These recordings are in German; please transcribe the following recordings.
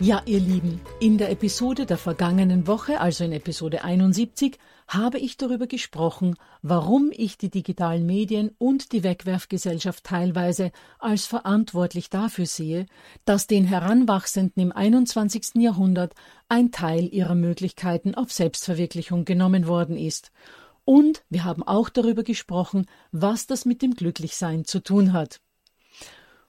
Ja, ihr Lieben, in der Episode der vergangenen Woche, also in Episode 71, habe ich darüber gesprochen, warum ich die digitalen Medien und die Wegwerfgesellschaft teilweise als verantwortlich dafür sehe, dass den Heranwachsenden im 21. Jahrhundert ein Teil ihrer Möglichkeiten auf Selbstverwirklichung genommen worden ist. Und wir haben auch darüber gesprochen, was das mit dem Glücklichsein zu tun hat.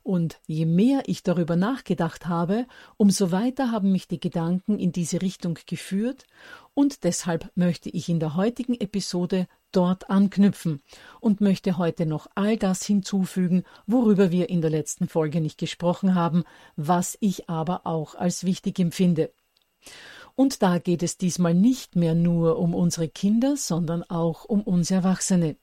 Und je mehr ich darüber nachgedacht habe, umso weiter haben mich die Gedanken in diese Richtung geführt, und deshalb möchte ich in der heutigen Episode dort anknüpfen und möchte heute noch all das hinzufügen, worüber wir in der letzten Folge nicht gesprochen haben, was ich aber auch als wichtig empfinde. Und da geht es diesmal nicht mehr nur um unsere Kinder, sondern auch um uns Erwachsene.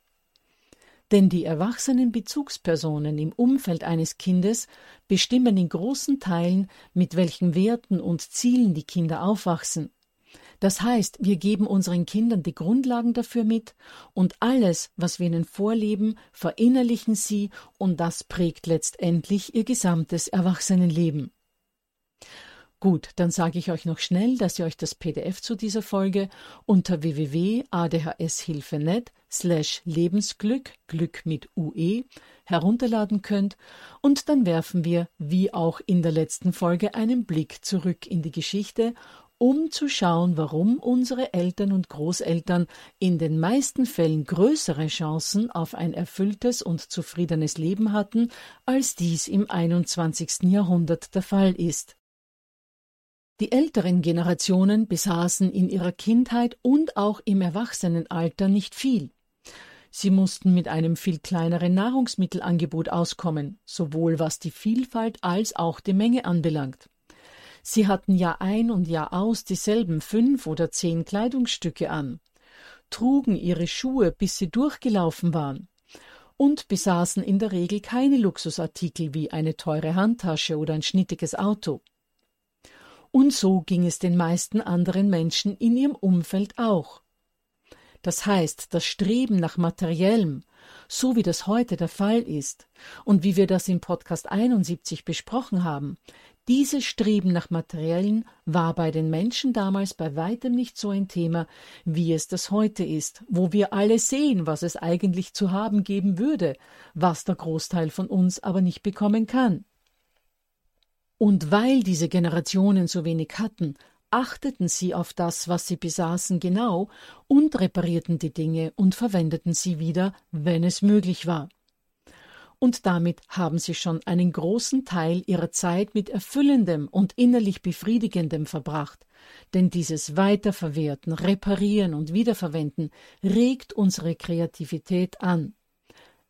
Denn die erwachsenen Bezugspersonen im Umfeld eines Kindes bestimmen in großen Teilen, mit welchen Werten und Zielen die Kinder aufwachsen. Das heißt, wir geben unseren Kindern die Grundlagen dafür mit und alles, was wir ihnen vorleben, verinnerlichen sie und das prägt letztendlich ihr gesamtes Erwachsenenleben. Gut, dann sage ich euch noch schnell, dass ihr euch das PDF zu dieser Folge unter www.adhshilfe.net slash Lebensglück, Glück mit UE, herunterladen könnt und dann werfen wir, wie auch in der letzten Folge, einen Blick zurück in die Geschichte, um zu schauen, warum unsere Eltern und Großeltern in den meisten Fällen größere Chancen auf ein erfülltes und zufriedenes Leben hatten, als dies im 21. Jahrhundert der Fall ist. Die älteren Generationen besaßen in ihrer Kindheit und auch im Erwachsenenalter nicht viel. Sie mussten mit einem viel kleineren Nahrungsmittelangebot auskommen, sowohl was die Vielfalt als auch die Menge anbelangt. Sie hatten Jahr ein und Jahr aus dieselben fünf oder zehn Kleidungsstücke an, trugen ihre Schuhe, bis sie durchgelaufen waren, und besaßen in der Regel keine Luxusartikel wie eine teure Handtasche oder ein schnittiges Auto. Und so ging es den meisten anderen Menschen in ihrem Umfeld auch. Das heißt, das Streben nach Materiellem, so wie das heute der Fall ist und wie wir das im Podcast 71 besprochen haben, dieses Streben nach Materiellen war bei den Menschen damals bei weitem nicht so ein Thema, wie es das heute ist, wo wir alle sehen, was es eigentlich zu haben geben würde, was der Großteil von uns aber nicht bekommen kann. Und weil diese Generationen so wenig hatten, achteten sie auf das, was sie besaßen, genau und reparierten die Dinge und verwendeten sie wieder, wenn es möglich war. und damit haben Sie schon einen großen Teil Ihrer Zeit mit Erfüllendem und innerlich Befriedigendem verbracht, denn dieses Weiterverwerten, Reparieren und Wiederverwenden regt unsere Kreativität an.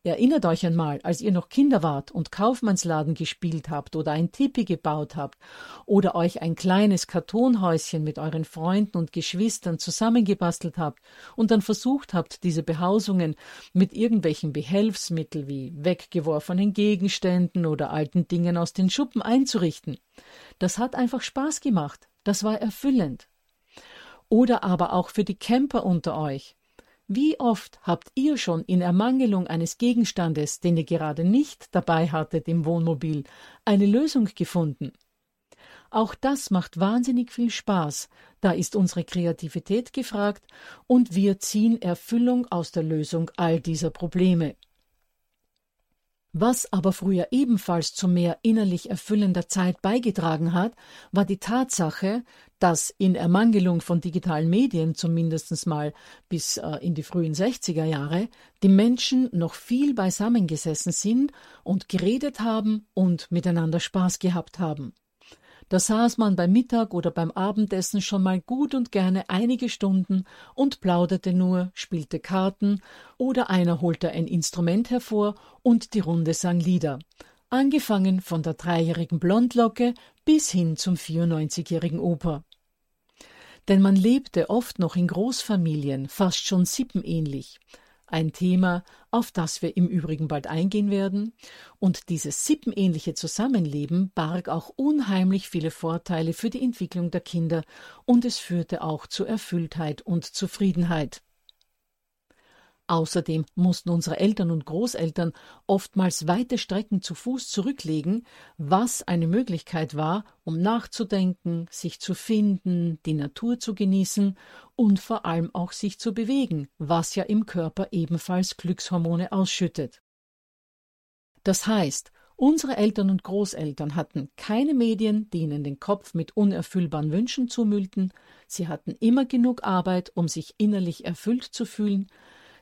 Erinnert euch einmal, als ihr noch Kinder wart und Kaufmannsladen gespielt habt oder ein Tipi gebaut habt oder euch ein kleines Kartonhäuschen mit euren Freunden und Geschwistern zusammengebastelt habt und dann versucht habt, diese Behausungen mit irgendwelchen Behelfsmitteln wie weggeworfenen Gegenständen oder alten Dingen aus den Schuppen einzurichten. Das hat einfach Spaß gemacht. Das war erfüllend. Oder aber auch für die Camper unter euch. Wie oft habt ihr schon in Ermangelung eines Gegenstandes, den ihr gerade nicht dabei hattet im Wohnmobil, eine Lösung gefunden? Auch das macht wahnsinnig viel Spaß, da ist unsere Kreativität gefragt und wir ziehen Erfüllung aus der Lösung all dieser Probleme. Was aber früher ebenfalls zu mehr innerlich erfüllender Zeit beigetragen hat, war die Tatsache, dass in Ermangelung von digitalen Medien zumindest mal bis äh, in die frühen 60er Jahre die Menschen noch viel beisammengesessen sind und geredet haben und miteinander Spaß gehabt haben. Da saß man beim Mittag oder beim Abendessen schon mal gut und gerne einige Stunden und plauderte nur, spielte Karten oder einer holte ein Instrument hervor und die Runde sang Lieder. Angefangen von der dreijährigen Blondlocke bis hin zum 94-jährigen Oper. Denn man lebte oft noch in Großfamilien, fast schon sippenähnlich ein Thema, auf das wir im Übrigen bald eingehen werden, und dieses sippenähnliche Zusammenleben barg auch unheimlich viele Vorteile für die Entwicklung der Kinder, und es führte auch zu Erfülltheit und Zufriedenheit. Außerdem mussten unsere Eltern und Großeltern oftmals weite Strecken zu Fuß zurücklegen, was eine Möglichkeit war, um nachzudenken, sich zu finden, die Natur zu genießen und vor allem auch sich zu bewegen, was ja im Körper ebenfalls Glückshormone ausschüttet. Das heißt, unsere Eltern und Großeltern hatten keine Medien, die ihnen den Kopf mit unerfüllbaren Wünschen zumüllten, sie hatten immer genug Arbeit, um sich innerlich erfüllt zu fühlen,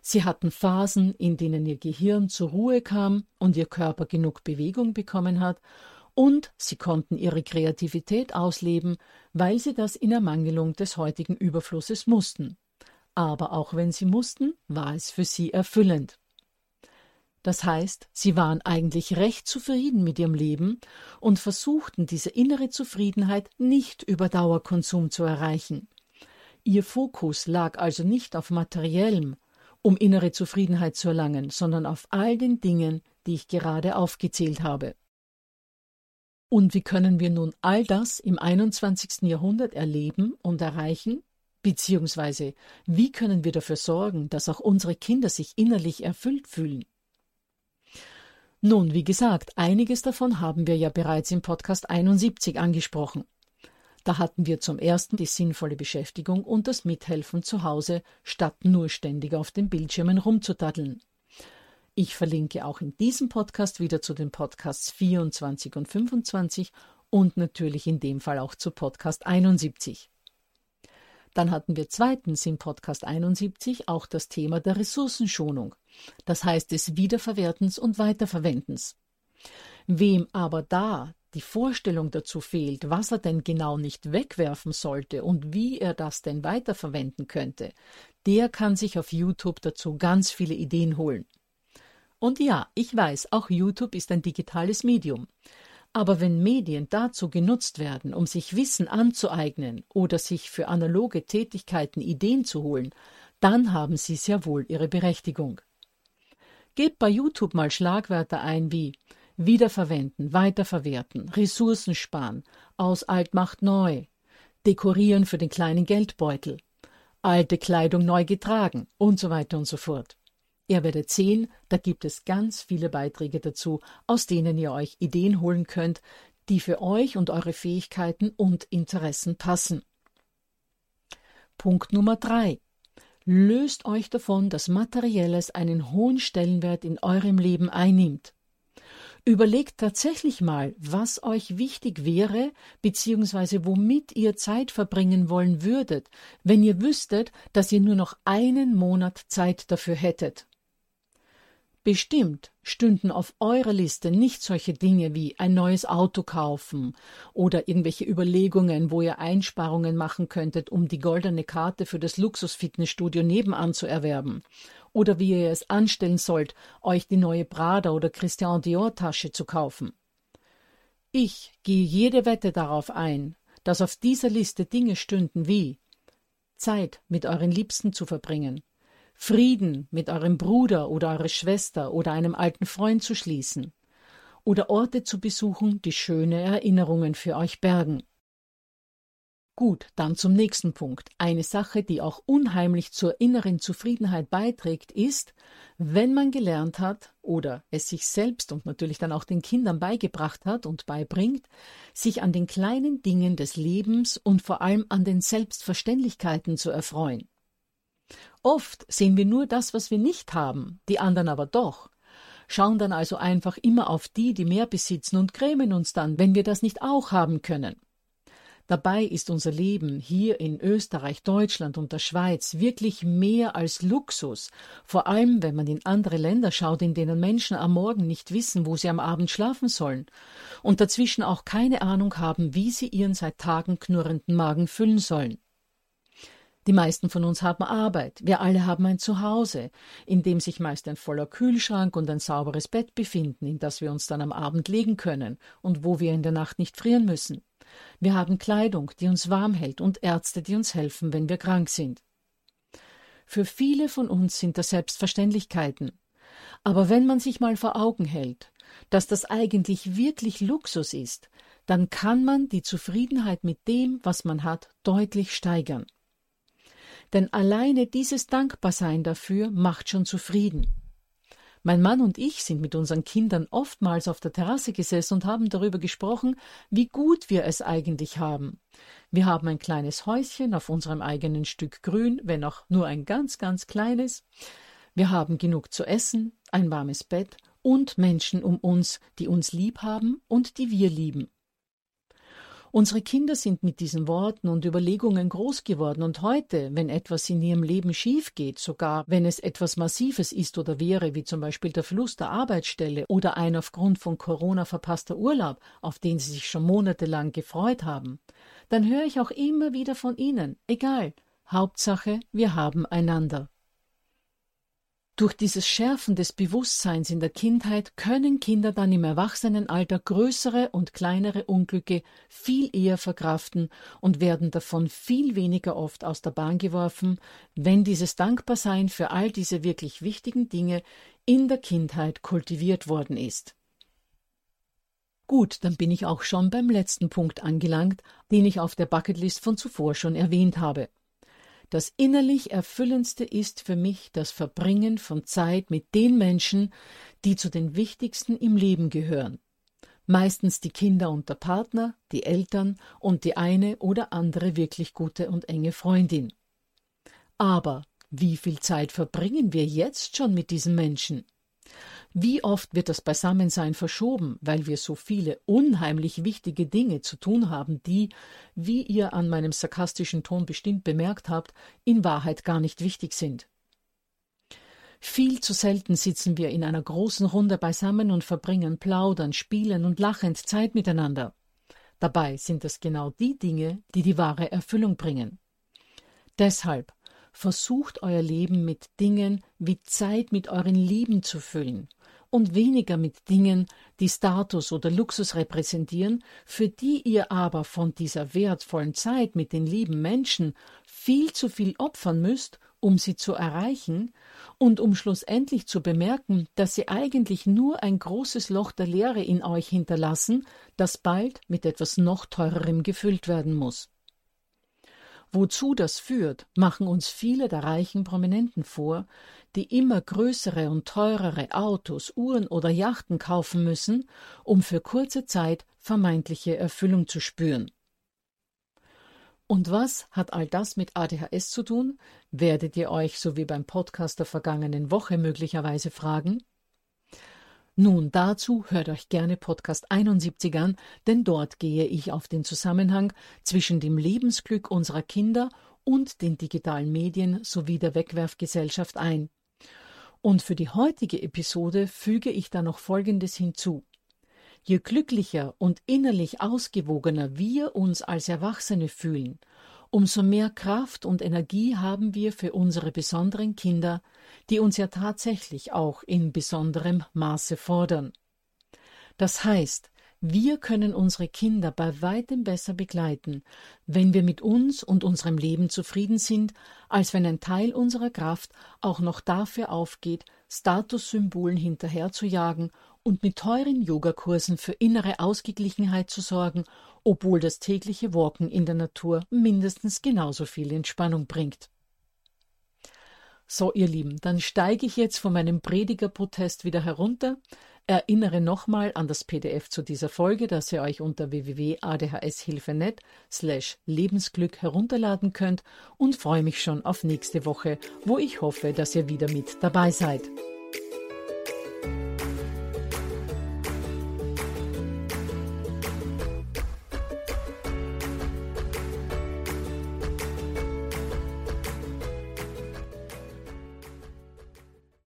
Sie hatten Phasen, in denen ihr Gehirn zur Ruhe kam und ihr Körper genug Bewegung bekommen hat, und sie konnten ihre Kreativität ausleben, weil sie das in Ermangelung des heutigen Überflusses mussten. Aber auch wenn sie mussten, war es für sie erfüllend. Das heißt, sie waren eigentlich recht zufrieden mit ihrem Leben und versuchten diese innere Zufriedenheit nicht über Dauerkonsum zu erreichen. Ihr Fokus lag also nicht auf materiellem, um innere Zufriedenheit zu erlangen, sondern auf all den Dingen, die ich gerade aufgezählt habe. Und wie können wir nun all das im 21. Jahrhundert erleben und erreichen? Beziehungsweise, wie können wir dafür sorgen, dass auch unsere Kinder sich innerlich erfüllt fühlen? Nun, wie gesagt, einiges davon haben wir ja bereits im Podcast 71 angesprochen. Da hatten wir zum ersten die sinnvolle Beschäftigung und das Mithelfen zu Hause, statt nur ständig auf den Bildschirmen rumzudaddeln. Ich verlinke auch in diesem Podcast wieder zu den Podcasts 24 und 25 und natürlich in dem Fall auch zu Podcast 71. Dann hatten wir zweitens im Podcast 71 auch das Thema der Ressourcenschonung, das heißt des Wiederverwertens und Weiterverwendens. Wem aber da die Vorstellung dazu fehlt, was er denn genau nicht wegwerfen sollte und wie er das denn weiterverwenden könnte, der kann sich auf YouTube dazu ganz viele Ideen holen. Und ja, ich weiß, auch YouTube ist ein digitales Medium. Aber wenn Medien dazu genutzt werden, um sich Wissen anzueignen oder sich für analoge Tätigkeiten Ideen zu holen, dann haben sie sehr wohl ihre Berechtigung. Gebt bei YouTube mal Schlagwörter ein wie Wiederverwenden, weiterverwerten, Ressourcen sparen, aus alt macht neu, dekorieren für den kleinen Geldbeutel, alte Kleidung neu getragen und so weiter und so fort. Ihr werdet sehen, da gibt es ganz viele Beiträge dazu, aus denen ihr euch Ideen holen könnt, die für euch und eure Fähigkeiten und Interessen passen. Punkt Nummer drei. Löst euch davon, dass Materielles einen hohen Stellenwert in eurem Leben einnimmt. Überlegt tatsächlich mal, was euch wichtig wäre, beziehungsweise womit ihr Zeit verbringen wollen würdet, wenn ihr wüsstet, dass ihr nur noch einen Monat Zeit dafür hättet. Bestimmt stünden auf eurer Liste nicht solche Dinge wie ein neues Auto kaufen oder irgendwelche Überlegungen, wo ihr Einsparungen machen könntet, um die goldene Karte für das Luxusfitnessstudio nebenan zu erwerben oder wie ihr es anstellen sollt, euch die neue Prada oder Christian Dior Tasche zu kaufen. Ich gehe jede Wette darauf ein, dass auf dieser Liste Dinge stünden wie Zeit mit euren Liebsten zu verbringen, Frieden mit eurem Bruder oder eurer Schwester oder einem alten Freund zu schließen oder Orte zu besuchen, die schöne Erinnerungen für euch bergen. Gut, dann zum nächsten Punkt. Eine Sache, die auch unheimlich zur inneren Zufriedenheit beiträgt, ist, wenn man gelernt hat oder es sich selbst und natürlich dann auch den Kindern beigebracht hat und beibringt, sich an den kleinen Dingen des Lebens und vor allem an den Selbstverständlichkeiten zu erfreuen. Oft sehen wir nur das, was wir nicht haben, die anderen aber doch, schauen dann also einfach immer auf die, die mehr besitzen und grämen uns dann, wenn wir das nicht auch haben können. Dabei ist unser Leben hier in Österreich, Deutschland und der Schweiz wirklich mehr als Luxus, vor allem wenn man in andere Länder schaut, in denen Menschen am Morgen nicht wissen, wo sie am Abend schlafen sollen und dazwischen auch keine Ahnung haben, wie sie ihren seit Tagen knurrenden Magen füllen sollen. Die meisten von uns haben Arbeit, wir alle haben ein Zuhause, in dem sich meist ein voller Kühlschrank und ein sauberes Bett befinden, in das wir uns dann am Abend legen können und wo wir in der Nacht nicht frieren müssen. Wir haben Kleidung, die uns warm hält und Ärzte, die uns helfen, wenn wir krank sind. Für viele von uns sind das Selbstverständlichkeiten. Aber wenn man sich mal vor Augen hält, dass das eigentlich wirklich Luxus ist, dann kann man die Zufriedenheit mit dem, was man hat, deutlich steigern. Denn alleine dieses Dankbarsein dafür macht schon zufrieden. Mein Mann und ich sind mit unseren Kindern oftmals auf der Terrasse gesessen und haben darüber gesprochen, wie gut wir es eigentlich haben. Wir haben ein kleines Häuschen auf unserem eigenen Stück Grün, wenn auch nur ein ganz, ganz kleines. Wir haben genug zu essen, ein warmes Bett und Menschen um uns, die uns lieb haben und die wir lieben. Unsere Kinder sind mit diesen Worten und Überlegungen groß geworden und heute, wenn etwas in ihrem Leben schief geht, sogar wenn es etwas Massives ist oder wäre, wie zum Beispiel der Verlust der Arbeitsstelle oder ein aufgrund von Corona verpasster Urlaub, auf den sie sich schon monatelang gefreut haben, dann höre ich auch immer wieder von ihnen, egal, Hauptsache, wir haben einander. Durch dieses Schärfen des Bewusstseins in der Kindheit können Kinder dann im Erwachsenenalter größere und kleinere Unglücke viel eher verkraften und werden davon viel weniger oft aus der Bahn geworfen, wenn dieses Dankbarsein für all diese wirklich wichtigen Dinge in der Kindheit kultiviert worden ist. Gut, dann bin ich auch schon beim letzten Punkt angelangt, den ich auf der Bucketlist von zuvor schon erwähnt habe. Das innerlich Erfüllendste ist für mich das Verbringen von Zeit mit den Menschen, die zu den wichtigsten im Leben gehören. Meistens die Kinder und der Partner, die Eltern und die eine oder andere wirklich gute und enge Freundin. Aber wie viel Zeit verbringen wir jetzt schon mit diesen Menschen? Wie oft wird das Beisammensein verschoben, weil wir so viele unheimlich wichtige Dinge zu tun haben, die, wie ihr an meinem sarkastischen Ton bestimmt bemerkt habt, in Wahrheit gar nicht wichtig sind. Viel zu selten sitzen wir in einer großen Runde beisammen und verbringen plaudern, spielen und lachend Zeit miteinander. Dabei sind es genau die Dinge, die die wahre Erfüllung bringen. Deshalb versucht euer Leben mit Dingen wie Zeit mit euren Lieben zu füllen und weniger mit Dingen, die Status oder Luxus repräsentieren, für die ihr aber von dieser wertvollen Zeit mit den lieben Menschen viel zu viel opfern müsst, um sie zu erreichen und um schlussendlich zu bemerken, dass sie eigentlich nur ein großes Loch der Leere in euch hinterlassen, das bald mit etwas noch teurerem gefüllt werden muss. Wozu das führt, machen uns viele der reichen Prominenten vor, die immer größere und teurere Autos, Uhren oder Yachten kaufen müssen, um für kurze Zeit vermeintliche Erfüllung zu spüren. Und was hat all das mit ADHS zu tun, werdet ihr euch, so wie beim Podcast der vergangenen Woche möglicherweise fragen? Nun, dazu hört euch gerne Podcast 71 an, denn dort gehe ich auf den Zusammenhang zwischen dem Lebensglück unserer Kinder und den digitalen Medien sowie der Wegwerfgesellschaft ein. Und für die heutige Episode füge ich da noch Folgendes hinzu. Je glücklicher und innerlich ausgewogener wir uns als Erwachsene fühlen, umso mehr Kraft und Energie haben wir für unsere besonderen Kinder, die uns ja tatsächlich auch in besonderem Maße fordern. Das heißt, wir können unsere Kinder bei weitem besser begleiten, wenn wir mit uns und unserem Leben zufrieden sind, als wenn ein Teil unserer Kraft auch noch dafür aufgeht, Statussymbolen hinterherzujagen und mit teuren Yogakursen für innere Ausgeglichenheit zu sorgen, obwohl das tägliche Walken in der Natur mindestens genauso viel Entspannung bringt. So, ihr Lieben, dann steige ich jetzt von meinem Predigerprotest wieder herunter, erinnere nochmal an das PDF zu dieser Folge, das ihr euch unter www.adhshilfe.net slash Lebensglück herunterladen könnt und freue mich schon auf nächste Woche, wo ich hoffe, dass ihr wieder mit dabei seid.